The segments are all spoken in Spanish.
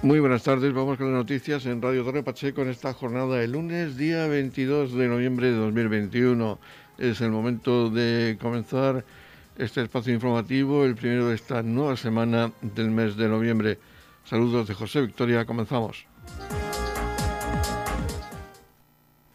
Muy buenas tardes, vamos con las noticias en Radio Torre Pacheco en esta jornada de lunes, día 22 de noviembre de 2021. Es el momento de comenzar este espacio informativo, el primero de esta nueva semana del mes de noviembre. Saludos de José Victoria, comenzamos.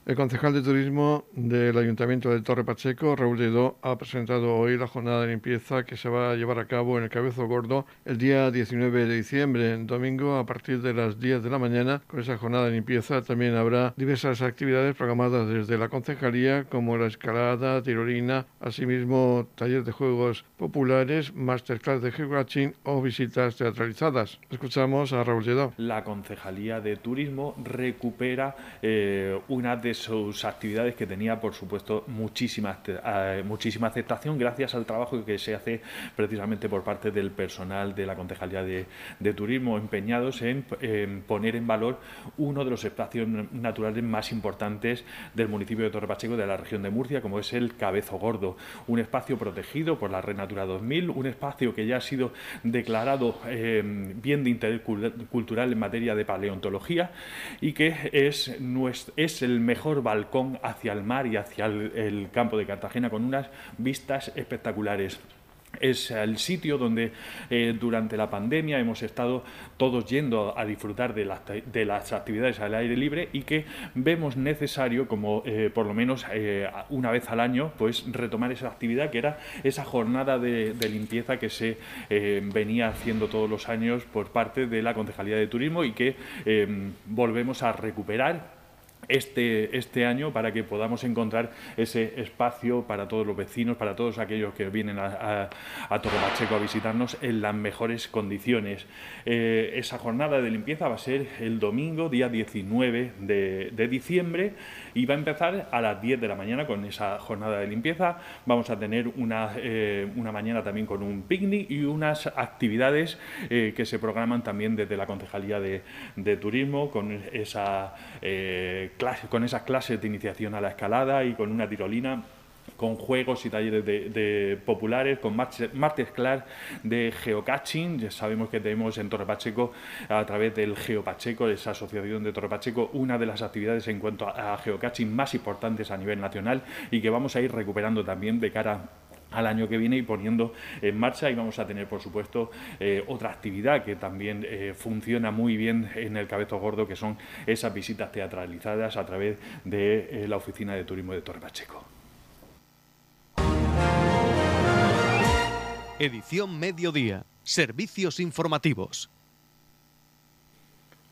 El concejal de turismo del Ayuntamiento de Torre Pacheco, Raúl Lledó, ha presentado hoy la jornada de limpieza que se va a llevar a cabo en el Cabezo Gordo el día 19 de diciembre, en domingo, a partir de las 10 de la mañana. Con esa jornada de limpieza también habrá diversas actividades programadas desde la concejalía, como la escalada, tirolina, asimismo talleres de juegos populares, masterclass de geocaching o visitas teatralizadas. Escuchamos a Raúl Lledó. La concejalía de turismo recupera eh, una de sus actividades que tenía, por supuesto, muchísima, eh, muchísima aceptación gracias al trabajo que se hace precisamente por parte del personal de la Concejalía de, Turismo, empeñados en, poner en valor uno de los espacios naturales más importantes del municipio de Torre Pacheco, de la región de Murcia, como es el Cabezo Gordo, un espacio protegido por la Red Natura 2000, un espacio que ya ha sido declarado eh, bien de interés cultural en materia de paleontología y que es, es el mejor balcón hacia el mar y hacia el, campo de Cartagena con unas vistas espectaculares. Es el sitio donde eh, durante la pandemia hemos estado todos yendo a disfrutar de, las actividades al aire libre y que vemos necesario, como eh, por lo menos eh, una vez al año, pues retomar esa actividad que era esa jornada de limpieza que se venía haciendo todos los años por parte de la Concejalía de Turismo y que volvemos a recuperar este, este año para que podamos encontrar ese espacio para todos los vecinos, para todos aquellos que vienen a, a, Torre Pacheco a visitarnos en las mejores condiciones. Eh, esa jornada de limpieza va a ser el domingo, día 19 de, diciembre, y va a empezar a las 10 de la mañana con esa jornada de limpieza. Vamos a tener una, eh, una mañana también con un picnic y unas actividades eh, que se programan también desde la Concejalía de, de Turismo con esa con esas clases de iniciación a la escalada y con una tirolina con juegos y talleres de, populares, con martes class de geocaching. Ya sabemos que tenemos en Torre Pacheco, a través del Geopacheco, esa asociación de Torre Pacheco, una de las actividades en cuanto a, a geocaching más importantes a nivel nacional y que vamos a ir recuperando también de cara al año que viene y poniendo en marcha y vamos a tener por supuesto eh, otra actividad que también eh, funciona muy bien en el Cabezo Gordo que son esas visitas teatralizadas a través de eh, la oficina de turismo de Torre Pacheco. Edición Mediodía. Servicios informativos.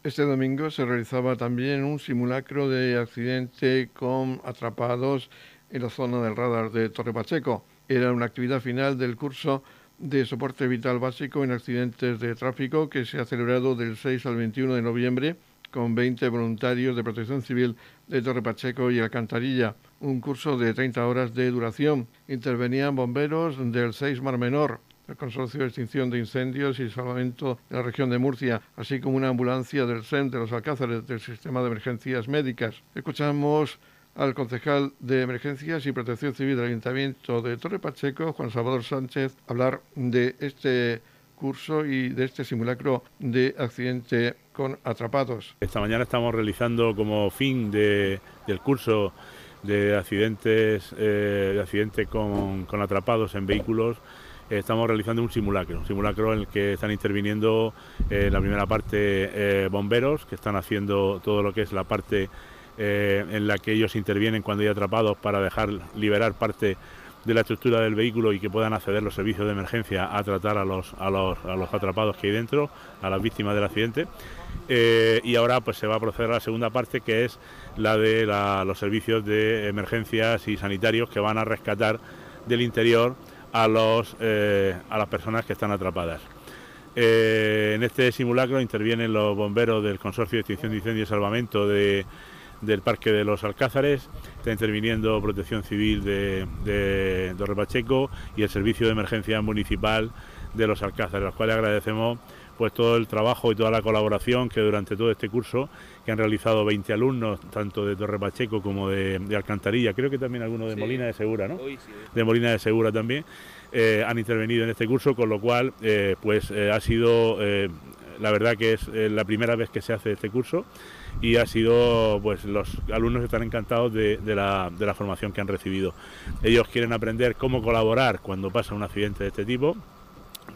Este domingo se realizaba también un simulacro de accidente con atrapados en la zona del radar de Torre Pacheco. Era una actividad final del curso de soporte vital básico en accidentes de tráfico que se ha celebrado del 6 al 21 de noviembre con 20 voluntarios de protección civil de Torre Pacheco y Alcantarilla. Un curso de 30 horas de duración. Intervenían bomberos del 6 Mar Menor, el Consorcio de Extinción de Incendios y Salvamento de la región de Murcia, así como una ambulancia del CEN de los Alcázares del Sistema de Emergencias Médicas. Escuchamos al concejal de Emergencias y Protección Civil del Ayuntamiento de Torre Pacheco, Juan Salvador Sánchez, hablar de este curso y de este simulacro de accidente con atrapados. Esta mañana estamos realizando como fin del curso de accidentes eh, de accidente con, atrapados en vehículos estamos realizando un simulacro, un simulacro en el que están interviniendo en eh, la primera parte eh, bomberos que están haciendo todo lo que es la parte eh, en la que ellos intervienen cuando hay atrapados para dejar liberar parte de la estructura del vehículo y que puedan acceder los servicios de emergencia a tratar a los, a los, a los atrapados que hay dentro, a las víctimas del accidente. Eh, y ahora pues se va a proceder a la segunda parte que es la de los servicios de emergencias y sanitarios que van a rescatar del interior a, los, eh, a las personas que están atrapadas. en este simulacro intervienen los bomberos del Consorcio de Extinción de Incendios y Salvamento de, del Parque de los Alcázares, está interviniendo Protección Civil de, de Torre Pacheco y el Servicio de Emergencia Municipal de los Alcázares, a los cuales agradecemos pues todo el trabajo y toda la colaboración que durante todo este curso, que han realizado 20 alumnos, tanto de Torre Pacheco como de, Alcantarilla, creo que también algunos de Molina de Segura, ¿no? De Molina de Segura también, eh, han intervenido en este curso, con lo cual eh, pues eh, ha sido la verdad que es la primera vez que se hace este curso y ha sido, pues los alumnos están encantados de, la, de la formación que han recibido. Ellos quieren aprender cómo colaborar cuando pasa un accidente de este tipo,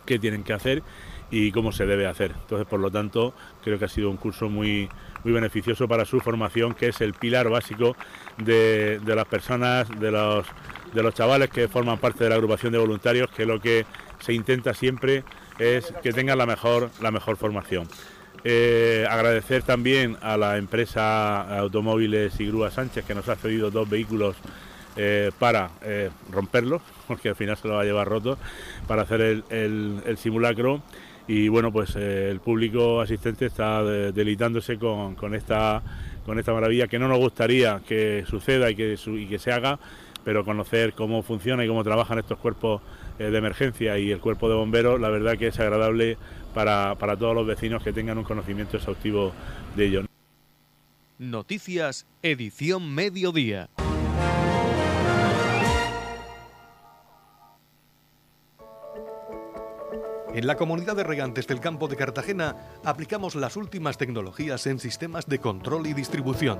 qué tienen que hacer y cómo se debe hacer. Entonces, por lo tanto, creo que ha sido un curso muy, muy beneficioso para su formación, que es el pilar básico de, de las personas, de los, de los chavales que forman parte de la agrupación de voluntarios, que lo que se intenta siempre es que tengan la mejor, la mejor formación. Eh, agradecer también a la empresa Automóviles y Grúa Sánchez que nos ha cedido dos vehículos eh, para eh, romperlos, porque al final se lo va a llevar roto, para hacer el, simulacro. Y bueno, pues el público asistente está delitándose con, esta, con esta maravilla que no nos gustaría que suceda y que, y que se haga, pero conocer cómo funciona y cómo trabajan estos cuerpos de emergencia y el cuerpo de bomberos, la verdad que es agradable para, para todos los vecinos que tengan un conocimiento exhaustivo de ello. Noticias, edición mediodía. En la comunidad de regantes del campo de Cartagena aplicamos las últimas tecnologías en sistemas de control y distribución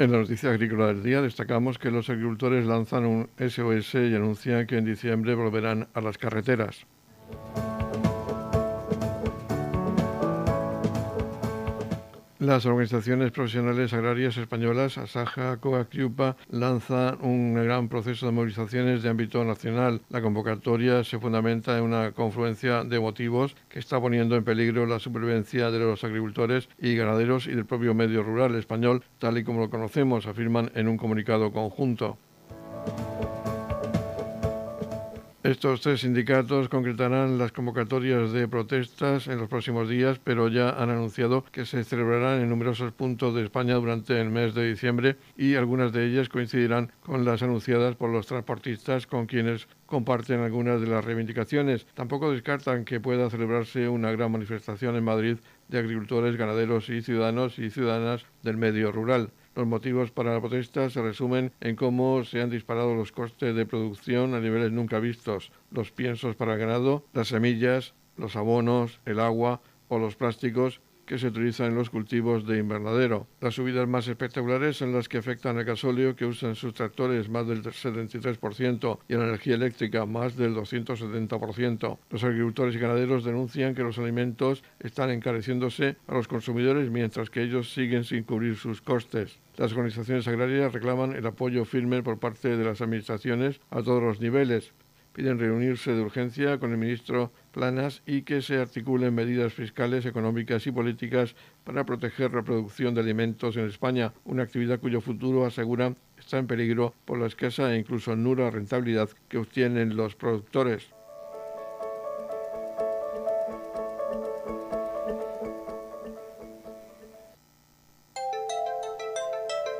En la noticia agrícola del día destacamos que los agricultores lanzan un SOS y anuncian que en diciembre volverán a las carreteras. Las organizaciones profesionales agrarias españolas, Asaja, Coacriupa, lanzan un gran proceso de movilizaciones de ámbito nacional. La convocatoria se fundamenta en una confluencia de motivos que está poniendo en peligro la supervivencia de los agricultores y ganaderos y del propio medio rural español, tal y como lo conocemos, afirman en un comunicado conjunto. Estos tres sindicatos concretarán las convocatorias de protestas en los próximos días, pero ya han anunciado que se celebrarán en numerosos puntos de España durante el mes de diciembre y algunas de ellas coincidirán con las anunciadas por los transportistas con quienes comparten algunas de las reivindicaciones. Tampoco descartan que pueda celebrarse una gran manifestación en Madrid de agricultores, ganaderos y ciudadanos y ciudadanas del medio rural. Los motivos para la protesta se resumen en cómo se han disparado los costes de producción a niveles nunca vistos, los piensos para el ganado, las semillas, los abonos, el agua o los plásticos que se utilizan en los cultivos de invernadero. Las subidas más espectaculares son las que afectan al gasóleo, que usan sus tractores más del 73% y a la energía eléctrica más del 270%. Los agricultores y ganaderos denuncian que los alimentos están encareciéndose a los consumidores mientras que ellos siguen sin cubrir sus costes. Las organizaciones agrarias reclaman el apoyo firme por parte de las administraciones a todos los niveles, piden reunirse de urgencia con el ministro Planas y que se articulen medidas fiscales, económicas y políticas para proteger la producción de alimentos en España, una actividad cuyo futuro, asegura está en peligro por la escasa e incluso nula rentabilidad que obtienen los productores.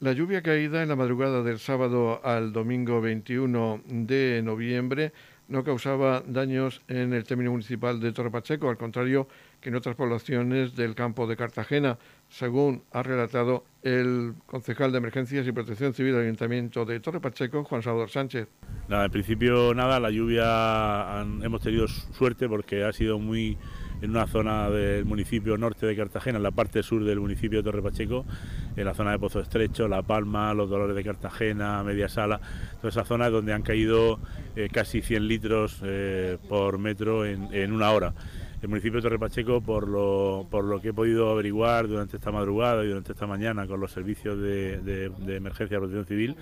La lluvia caída en la madrugada del sábado al domingo 21 de noviembre no causaba daños en el término municipal de Torre Pacheco, al contrario que en otras poblaciones del campo de Cartagena, según ha relatado el concejal de Emergencias y Protección Civil del Ayuntamiento de Torre Pacheco, Juan Salvador Sánchez. Nada, principio nada, la lluvia hemos tenido suerte porque ha sido muy en una zona del municipio norte de Cartagena, en la parte sur del municipio de Torre Pacheco, en la zona de Pozo Estrecho, La Palma, Los Dolores de Cartagena, Media Sala, toda esa zona donde han caído eh, casi 100 litros eh, por metro en, una hora. el municipio de Torre Pacheco, por lo, por lo que he podido averiguar durante esta madrugada y durante esta mañana con los servicios de, emergencia de protección civil,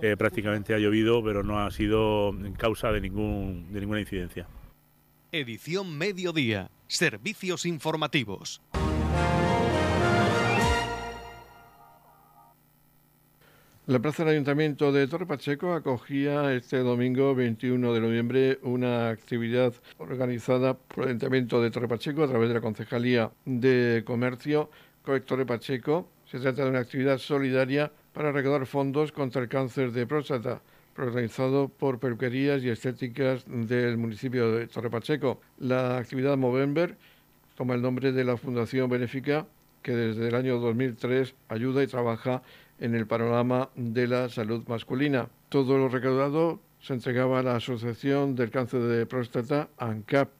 eh, prácticamente ha llovido, pero no ha sido causa de, ningún, de ninguna incidencia. Edición Mediodía. Servicios informativos. La Plaza del Ayuntamiento de Torre Pacheco acogía este domingo 21 de noviembre una actividad organizada por el Ayuntamiento de Torre Pacheco a través de la Concejalía de Comercio Torre Pacheco. Se trata de una actividad solidaria para recaudar fondos contra el cáncer de próstata organizado por peluquerías y estéticas del municipio de Torre Pacheco. La actividad Movember toma el nombre de la Fundación Benéfica que desde el año 2003 ayuda y trabaja en el panorama de la salud masculina. Todo lo recaudado se entregaba a la Asociación del Cáncer de Próstata, ANCAP,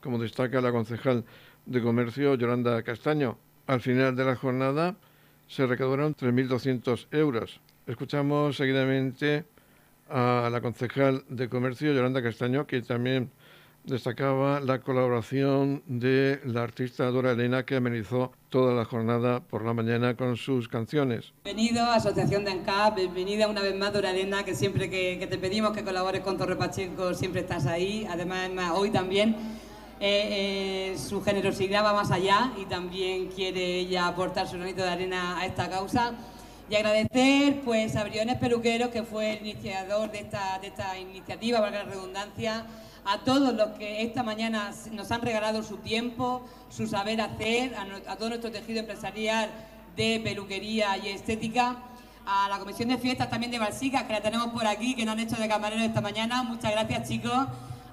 como destaca la concejal de Comercio Yolanda Castaño. Al final de la jornada se recaudaron 3.200 euros. Escuchamos seguidamente a la concejal de Comercio Yolanda Castaño, que también destacaba la colaboración de la artista Dora Elena que amenizó toda la jornada por la mañana con sus canciones. Bienvenido a Asociación de ANCAP, bienvenida una vez más Dora Elena, que siempre que, te pedimos que colabores con Torre Pacheco siempre estás ahí, además hoy también. Eh, eh, su generosidad va más allá y también quiere ella aportar su granito de arena a esta causa. Y agradecer pues, a Briones Peluquero, que fue el iniciador de esta, de esta iniciativa, valga la redundancia, a todos los que esta mañana nos han regalado su tiempo, su saber hacer, a, todo nuestro tejido empresarial de peluquería y estética, a la Comisión de Fiestas también de Balsica, que la tenemos por aquí, que nos han hecho de camarero esta mañana. Muchas gracias, chicos.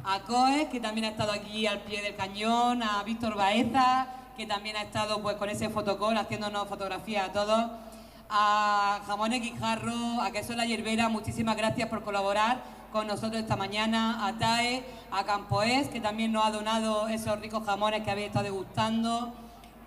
A COES, que también ha estado aquí al pie del cañón, a Víctor Baeza, que también ha estado pues con ese fotocall haciéndonos fotografías a todos. A Jamones Guijarro, a Queso La Yerbera, muchísimas gracias por colaborar con nosotros esta mañana, a TAE, a Campoés, que también nos ha donado esos ricos jamones que habéis estado degustando,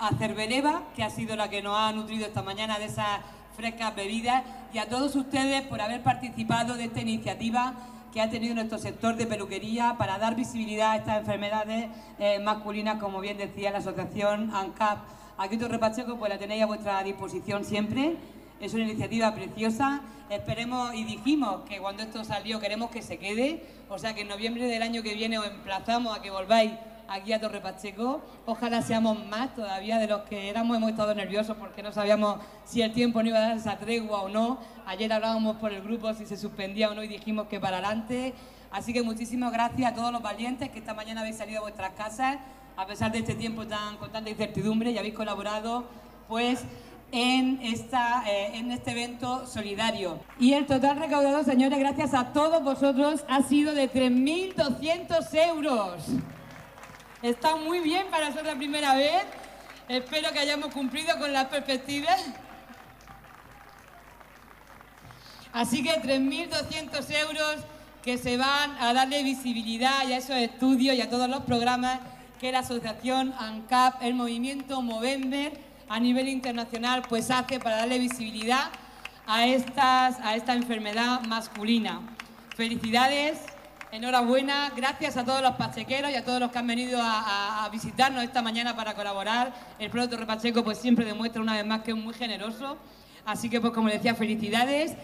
a Cerveleva, que ha sido la que nos ha nutrido esta mañana de esas frescas bebidas, y a todos ustedes por haber participado de esta iniciativa que ha tenido nuestro sector de peluquería para dar visibilidad a estas enfermedades eh, masculinas, como bien decía la asociación ANCAP. Aquí Torre Pacheco, pues la tenéis a vuestra disposición siempre. Es una iniciativa preciosa. Esperemos y dijimos que cuando esto salió queremos que se quede. O sea que en noviembre del año que viene os emplazamos a que volváis aquí a Torre Pacheco. Ojalá seamos más todavía de los que éramos. Hemos estado nerviosos porque no sabíamos si el tiempo no iba a dar esa tregua o no. Ayer hablábamos por el grupo si se suspendía o no y dijimos que para adelante. Así que muchísimas gracias a todos los valientes que esta mañana habéis salido a vuestras casas a pesar de este tiempo tan con tanta incertidumbre y habéis colaborado pues en, esta, eh, en este evento solidario. Y el total recaudado, señores, gracias a todos vosotros, ha sido de 3.200 euros. Está muy bien para ser la primera vez. Espero que hayamos cumplido con las perspectivas. Así que 3.200 euros que se van a darle visibilidad y a esos estudios y a todos los programas que la asociación ANCAP, el movimiento Movember, a nivel internacional pues hace para darle visibilidad a, esta enfermedad masculina. Felicidades, enhorabuena, gracias a todos los pachequeros y a todos los que han venido a, visitarnos esta mañana para colaborar. El producto Repacheco pues siempre demuestra una vez más que es muy generoso. Así que pues como decía, felicidades.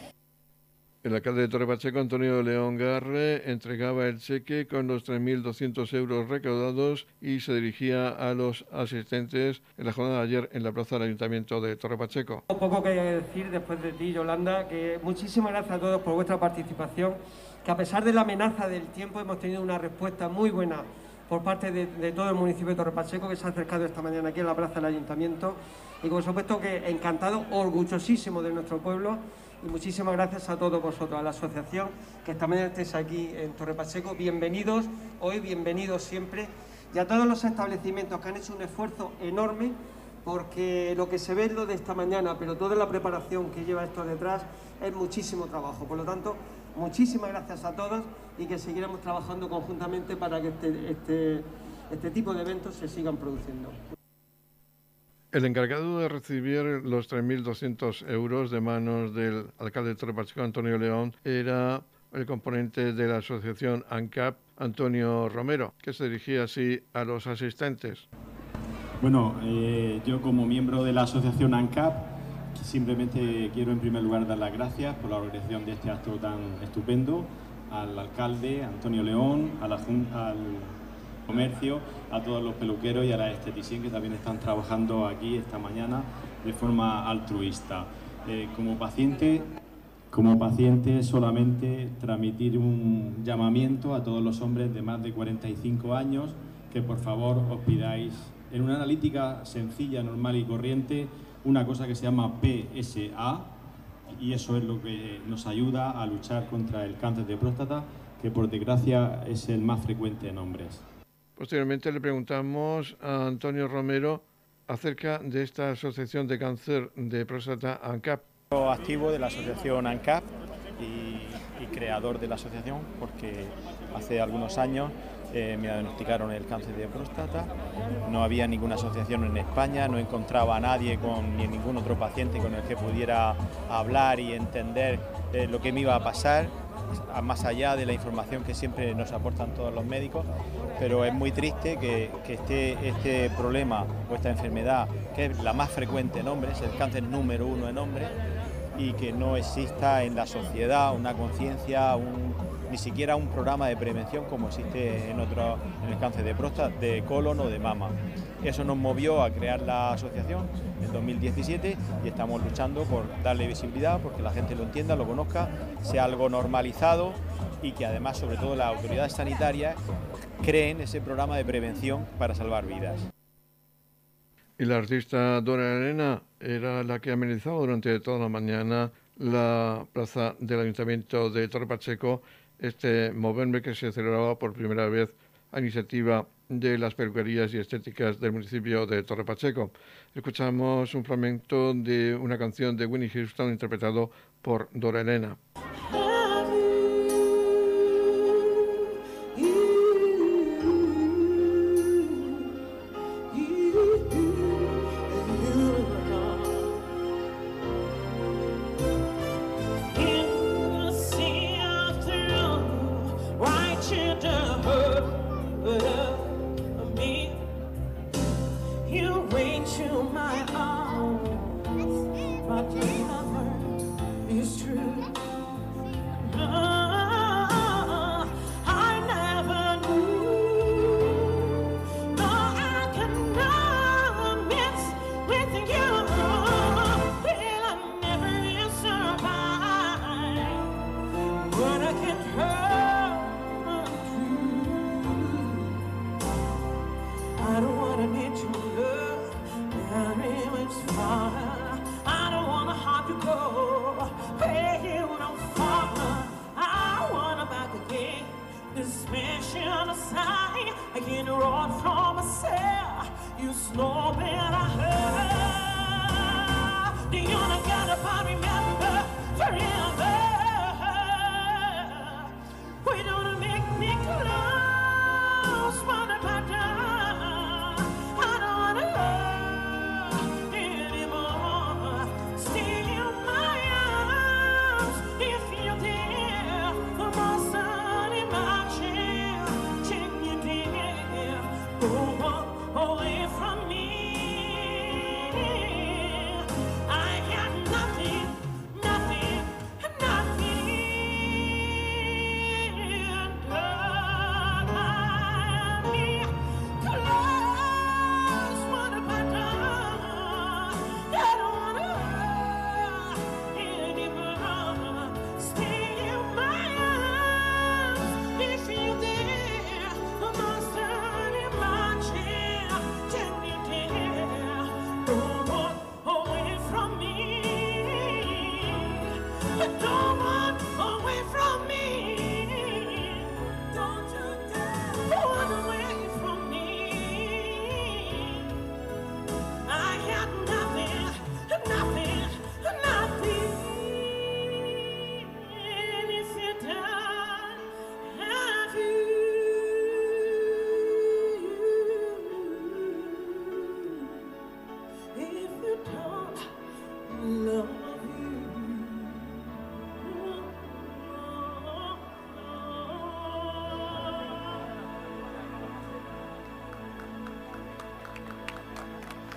El alcalde de Torre Pacheco, Antonio León Garre, entregaba el cheque con los 3.200 euros recaudados y se dirigía a los asistentes en la jornada de ayer en la plaza del Ayuntamiento de Torre Pacheco. Poco que decir después de ti, Yolanda, que muchísimas gracias a todos por vuestra participación, que a pesar de la amenaza del tiempo hemos tenido una respuesta muy buena por parte de, de todo el municipio de Torre Pacheco que se ha acercado esta mañana aquí en la plaza del Ayuntamiento y por supuesto que encantado, orgullosísimo de nuestro pueblo y muchísimas gracias a todos vosotros, a la asociación, que también estéis aquí en Torre Pacheco. Bienvenidos hoy, bienvenidos siempre. Y a todos los establecimientos que han hecho un esfuerzo enorme, porque lo que se ve es lo de esta mañana, pero toda la preparación que lleva esto detrás es muchísimo trabajo. Por lo tanto, muchísimas gracias a todos y que seguiremos trabajando conjuntamente para que este, este, este tipo de eventos se sigan produciendo. El encargado de recibir los 3.200 euros de manos del alcalde de Antonio León, era el componente de la asociación ANCAP, Antonio Romero, que se dirigía así a los asistentes. Bueno, eh, yo como miembro de la asociación ANCAP, simplemente quiero en primer lugar dar las gracias por la organización de este acto tan estupendo al alcalde Antonio León, al comercio, a todos los peluqueros y a la esteticien que también están trabajando aquí esta mañana de forma altruista. Eh, como paciente, como paciente solamente transmitir un llamamiento a todos los hombres de más de 45 años que por favor os pidáis en una analítica sencilla, normal y corriente, una cosa que se llama PSA, y eso es lo que nos ayuda a luchar contra el cáncer de próstata, que por desgracia es el más frecuente en hombres. Posteriormente le preguntamos a Antonio Romero acerca de esta Asociación de Cáncer de Próstata ANCAP. Activo de la Asociación ANCAP y, y creador de la asociación porque hace algunos años eh, me diagnosticaron el cáncer de próstata, no había ninguna asociación en España, no encontraba a nadie con, ni ningún otro paciente con el que pudiera hablar y entender eh, lo que me iba a pasar, más allá de la información que siempre nos aportan todos los médicos, pero es muy triste que, que este, este problema o esta enfermedad, que es la más frecuente en hombres, el cáncer número uno en hombres, y que no exista en la sociedad una conciencia, ni siquiera un programa de prevención como existe en, otro, en el cáncer de próstata, de colon o de mama. Eso nos movió a crear la asociación en 2017 y estamos luchando por darle visibilidad, porque la gente lo entienda, lo conozca, sea algo normalizado y que además, sobre todo, las autoridades sanitarias creen ese programa de prevención para salvar vidas. Y la artista Dora Elena era la que amenizaba durante toda la mañana la plaza del Ayuntamiento de Torre Pacheco este Movember que se celebraba por primera vez a iniciativa de las peluquerías y estéticas del municipio de Torre Pacheco. Escuchamos un fragmento de una canción de Winnie Houston interpretado por Dora Elena.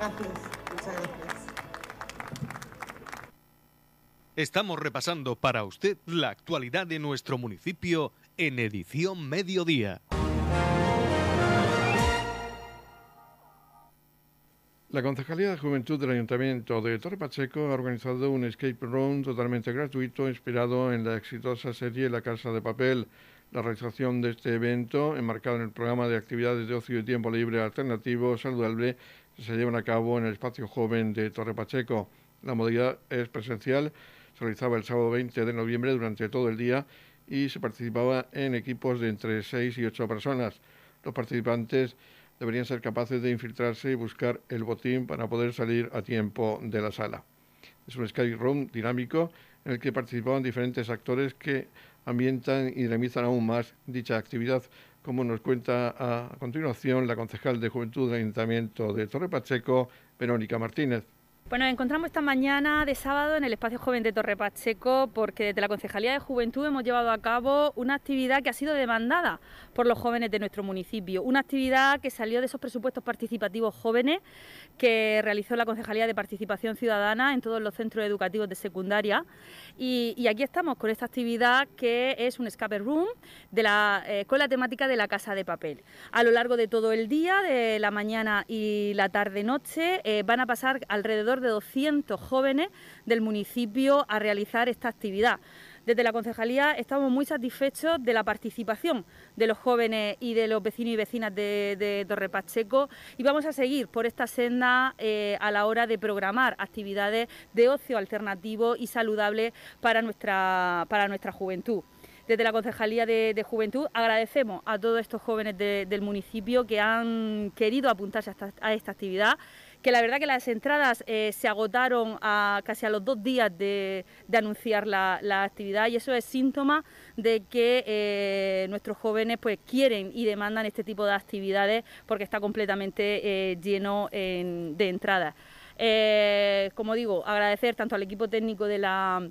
Gracias, muchas gracias. Estamos repasando para usted la actualidad de nuestro municipio en edición mediodía. La Concejalía de Juventud del Ayuntamiento de Torre Pacheco ha organizado un escape room totalmente gratuito inspirado en la exitosa serie La Casa de Papel. La realización de este evento, enmarcado en el programa de actividades de ocio y tiempo libre alternativo saludable, se lleva a cabo en el espacio joven de Torre Pacheco. La modalidad es presencial, se realizaba el sábado 20 de noviembre durante todo el día y se participaba en equipos de entre 6 y 8 personas. Los participantes deberían ser capaces de infiltrarse y buscar el botín para poder salir a tiempo de la sala. Es un Sky Room dinámico en el que participaban diferentes actores que ambientan y dinamizan aún más dicha actividad, como nos cuenta a continuación la concejal de Juventud del Ayuntamiento de Torre Pacheco, Verónica Martínez. Bueno, nos encontramos esta mañana de sábado en el Espacio Joven de Torre Pacheco porque desde la Concejalía de Juventud hemos llevado a cabo una actividad que ha sido demandada por los jóvenes de nuestro municipio. Una actividad que salió de esos presupuestos participativos jóvenes que realizó la Concejalía de Participación Ciudadana en todos los centros educativos de secundaria. Y, aquí estamos con esta actividad que es un escape room de la, eh, con la temática de la casa de papel. A lo largo de todo el día, de la mañana y la tarde-noche, eh, van a pasar alrededor de 200 jóvenes del municipio a realizar esta actividad. Desde la concejalía estamos muy satisfechos de la participación de los jóvenes y de los vecinos y vecinas de, Torre Pacheco y vamos a seguir por esta senda eh, a la hora de programar actividades de ocio alternativo y saludable para nuestra, para nuestra juventud desde la Concejalía de, Juventud agradecemos a todos estos jóvenes del municipio que han querido apuntarse a esta actividad que la verdad que las entradas eh, se agotaron a, casi a los dos días de, anunciar la, actividad y eso es síntoma de que eh, nuestros jóvenes pues quieren y demandan este tipo de actividades porque está completamente eh, lleno de entradas. como digo, agradecer tanto al equipo técnico de la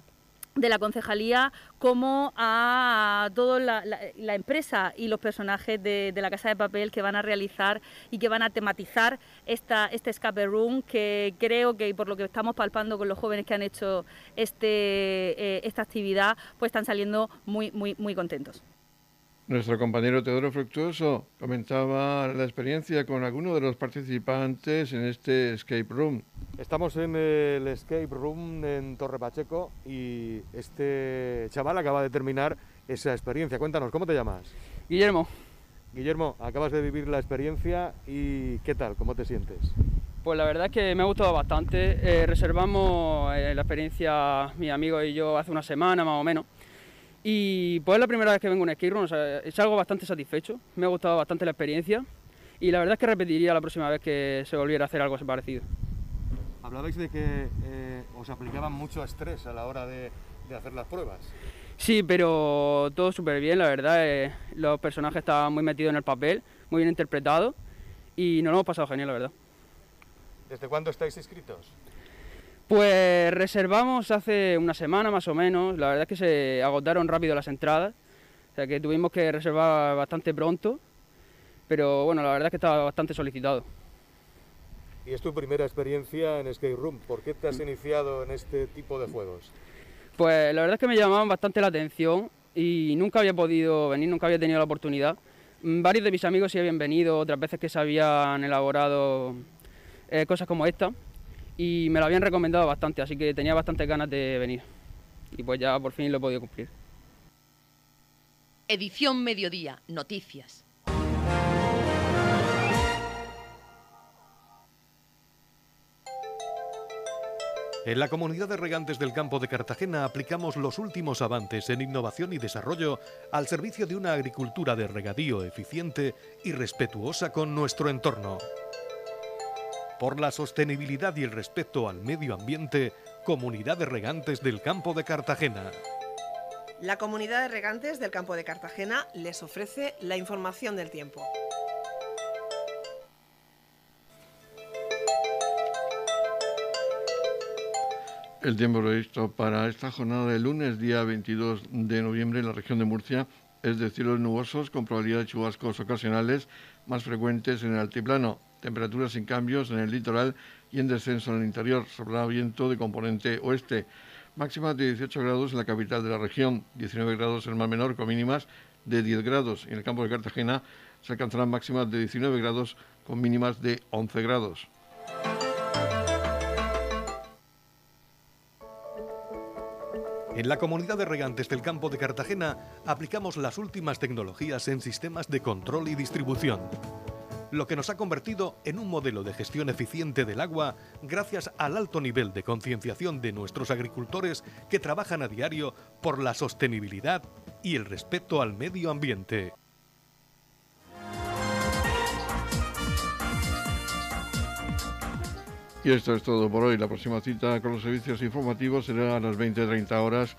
de la concejalía como a toda la, empresa y los personajes de, la Casa de Papel que van a realizar y que van a tematizar esta, este escape room que creo que por lo que estamos palpando con los jóvenes que han hecho este, eh, esta actividad pues están saliendo muy, muy, muy contentos. Nuestro compañero Teodoro Fructuoso comentaba la experiencia con alguno de los participantes en este escape room. Estamos en el escape room en Torre Pacheco y este chaval acaba de terminar esa experiencia. Cuéntanos, ¿cómo te llamas? Guillermo. Guillermo, acabas de vivir la experiencia y ¿qué tal? ¿Cómo te sientes? Pues la verdad es que me ha gustado bastante. Eh, reservamos eh, la experiencia mi amigo y yo hace una semana más o menos y pues es la primera vez que vengo a un skate es algo bastante satisfecho, me ha gustado bastante la experiencia y la verdad es que repetiría la próxima vez que se volviera a hacer algo parecido. Hablabais de que eh, os aplicaban mucho estrés a la hora de, hacer las pruebas. Sí, pero todo súper bien, la verdad. Eh, los personajes estaban muy metidos en el papel, muy bien interpretados y nos lo hemos pasado genial, la verdad. ¿Desde cuándo estáis inscritos? Pues reservamos hace una semana más o menos, la verdad es que se agotaron rápido las entradas, o sea que tuvimos que reservar bastante pronto, pero bueno, la verdad es que estaba bastante solicitado. ¿Y es tu primera experiencia en Skate Room? ¿Por qué te has iniciado en este tipo de juegos? Pues la verdad es que me llamaban bastante la atención y nunca había podido venir, nunca había tenido la oportunidad. Varios de mis amigos sí habían venido, otras veces que se habían elaborado eh, cosas como esta, y me lo habían recomendado bastante, así que tenía bastantes ganas de venir. Y pues ya por fin lo he podido cumplir. Edición Mediodía, Noticias. En la comunidad de regantes del campo de Cartagena aplicamos los últimos avances en innovación y desarrollo al servicio de una agricultura de regadío eficiente y respetuosa con nuestro entorno por la sostenibilidad y el respeto al medio ambiente, Comunidad de Regantes del Campo de Cartagena. La Comunidad de Regantes del Campo de Cartagena les ofrece la información del tiempo. El tiempo previsto para esta jornada de lunes, día 22 de noviembre, en la región de Murcia es de cielos nubosos con probabilidad de chubascos ocasionales más frecuentes en el altiplano Temperaturas sin cambios en el litoral y en descenso en el interior. Soplará viento de componente oeste. Máxima de 18 grados en la capital de la región, 19 grados en el mar menor con mínimas de 10 grados. En el campo de Cartagena se alcanzarán máximas de 19 grados con mínimas de 11 grados. En la comunidad de regantes del campo de Cartagena aplicamos las últimas tecnologías en sistemas de control y distribución, lo que nos ha convertido en un modelo de gestión eficiente del agua gracias al alto nivel de concienciación de nuestros agricultores que trabajan a diario por la sostenibilidad y el respeto al medio ambiente. Y esto es todo por hoy. La próxima cita con los servicios informativos será a las 20.30 horas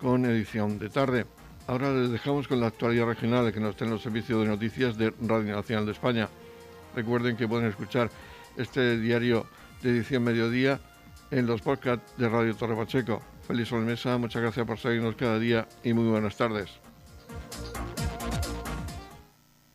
con edición de tarde. Ahora les dejamos con la actualidad regional que nos está en los servicios de noticias de Radio Nacional de España. Recuerden que pueden escuchar este diario de edición mediodía en los podcasts de Radio Torre Pacheco. Feliz Mesa, muchas gracias por seguirnos cada día y muy buenas tardes.